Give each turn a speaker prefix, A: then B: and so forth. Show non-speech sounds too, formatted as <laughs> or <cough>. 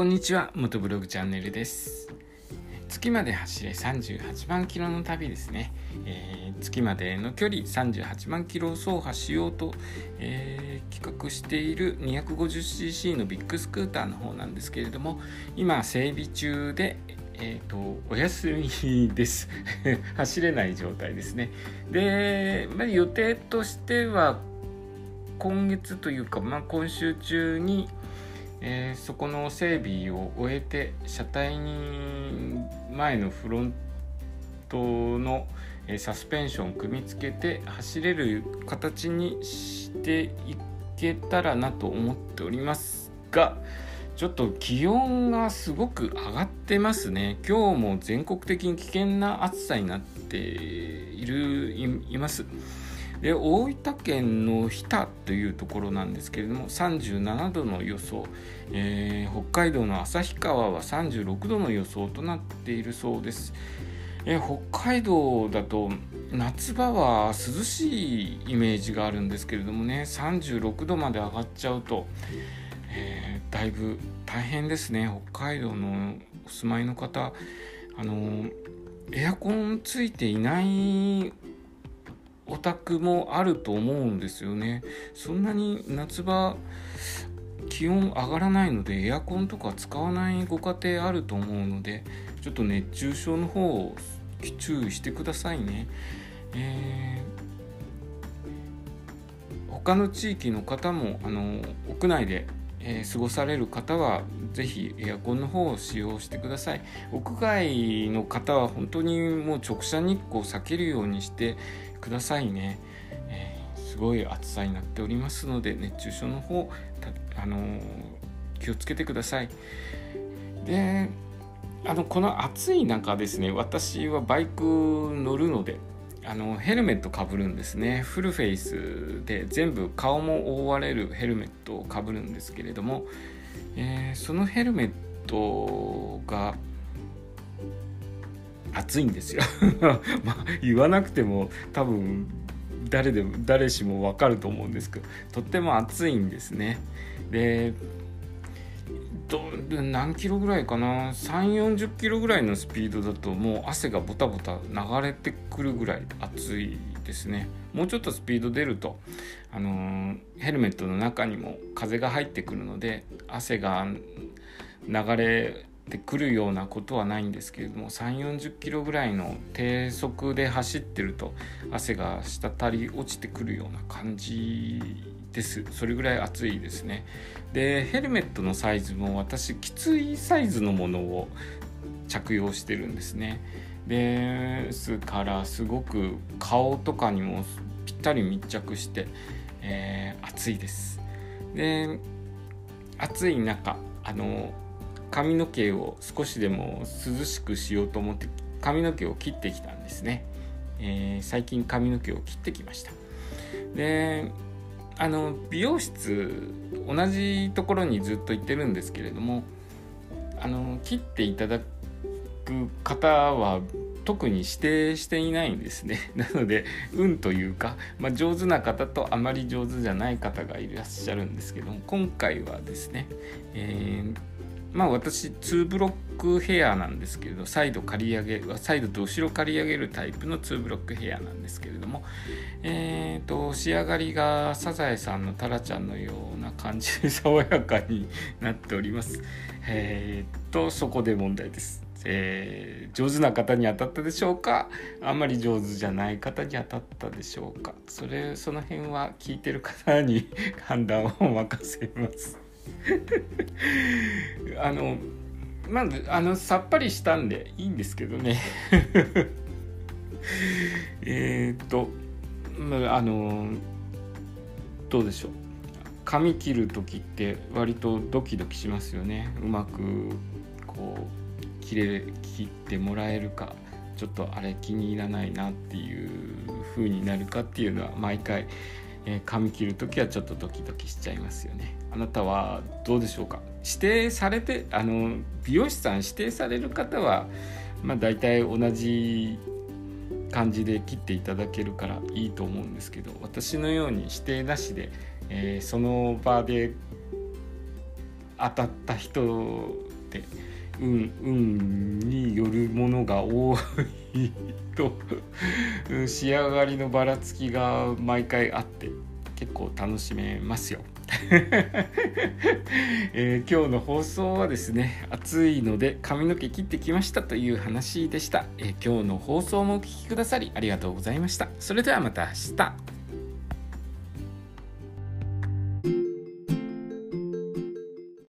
A: こんにちは元ブログチャンネルです。月まで走れ38万キロの旅ですね、えー、月までの距離38万キロを走破しようと、えー、企画している 250cc のビッグスクーターの方なんですけれども今整備中でえーと、お休みです。<laughs> 走れない状態ですね。で、まあ、予定としては今月というか、まあ、今週中にえー、そこの整備を終えて車体に前のフロントのえサスペンションを組み付けて走れる形にしていけたらなと思っておりますがちょっと気温がすごく上がってますね。今日も全国的に危険な暑さになっているいます。で大分県の日田というところなんですけれども37度の予想、えー、北海道の旭川は36度の予想となっているそうです、えー、北海道だと夏場は涼しいイメージがあるんですけれどもね36度まで上がっちゃうと、えー、だいぶ大変ですね。北海道のお住まいの方あのエアコンついていないお宅もあると思うんですよね。そんなに夏場気温上がらないのでエアコンとか使わないご家庭あると思うのでちょっと熱中症の方を注意してくださいね、えー、他の地域の方もあの屋内でえー、過ごされる方は是非エアコンの方を使用してください。屋外の方は本当にもう直射日光を避けるようにしてくださいね、えー、すごい暑さになっておりますので熱中症の方あのー、気をつけてください。であのこの暑い中ですね私はバイク乗るのであのヘルメットかぶるんですね。フルフェイスで全部顔も覆われるヘルメットをかぶるんですけれども、えー、そのヘルメットが暑いんですよ。<laughs> まあ言わなくても多分誰でも誰しも分かると思うんですけどとっても暑いんですね。でど何キロぐらいかな？3 4 0キロぐらいのスピードだともう汗がボタボタ流れてくるぐらい暑いですね。もうちょっとスピード出ると、あのー、ヘルメットの中にも風が入ってくるので汗が流れてくるようなことはないんですけれども3 4 0キロぐらいの低速で走ってると汗が滴り落ちてくるような感じです。それぐらい暑いですね。でヘルメットのサイズも私きついサイズのものを着用してるんですね。ですからすごく顔とかにもぴったり密着して、えー、暑いです。で暑い中あの髪の毛を少しでも涼しくしようと思って髪の毛を切ってきたんですね、えー、最近髪の毛を切ってきました。であの美容室同じところにずっと行ってるんですけれどもあの切っていただく方は特に指定していないんですね。<laughs> なので運というか、まあ、上手な方とあまり上手じゃない方がいらっしゃるんですけども今回はですね、えーまあ私2ブロックヘアなんですけれどサイド刈り上げサイドと後ろ刈り上げるタイプの2ブロックヘアなんですけれどもえーと仕上がりがサザエさんのタラちゃんのような感じで爽やかになっております。えーとそこで問題です。えー、上手な方に当たったでしょうか？あんまり上手じゃない方に当たったでしょうか？それその辺は聞いてる方に判断を任せます。<laughs> あのまずあのさっぱりしたんでいいんですけどね。<laughs> えっとあのどうでしょう。髪切る時って割とドキドキしますよね。うまくこう切れ切ってもらえるかちょっとあれ気に入らないなっていう風になるかっていうのは毎回えー、髪切る時はちょっとドキドキしちゃいますよね。あなたはどうでしょうか？指定されてあの美容師さん指定される方はまあ大体同じ感じで切っていただけるからいいと思うんですけど私のように指定なしで、えー、その場で当たった人って運運によるものが多いと <laughs> 仕上がりのばらつきが毎回あって結構楽しめますよ。<laughs> えー、今日の放送はですね暑いので髪の毛切ってきましたという話でした、えー、今日の放送もお聴きくださりありがとうございました。それではまた明日。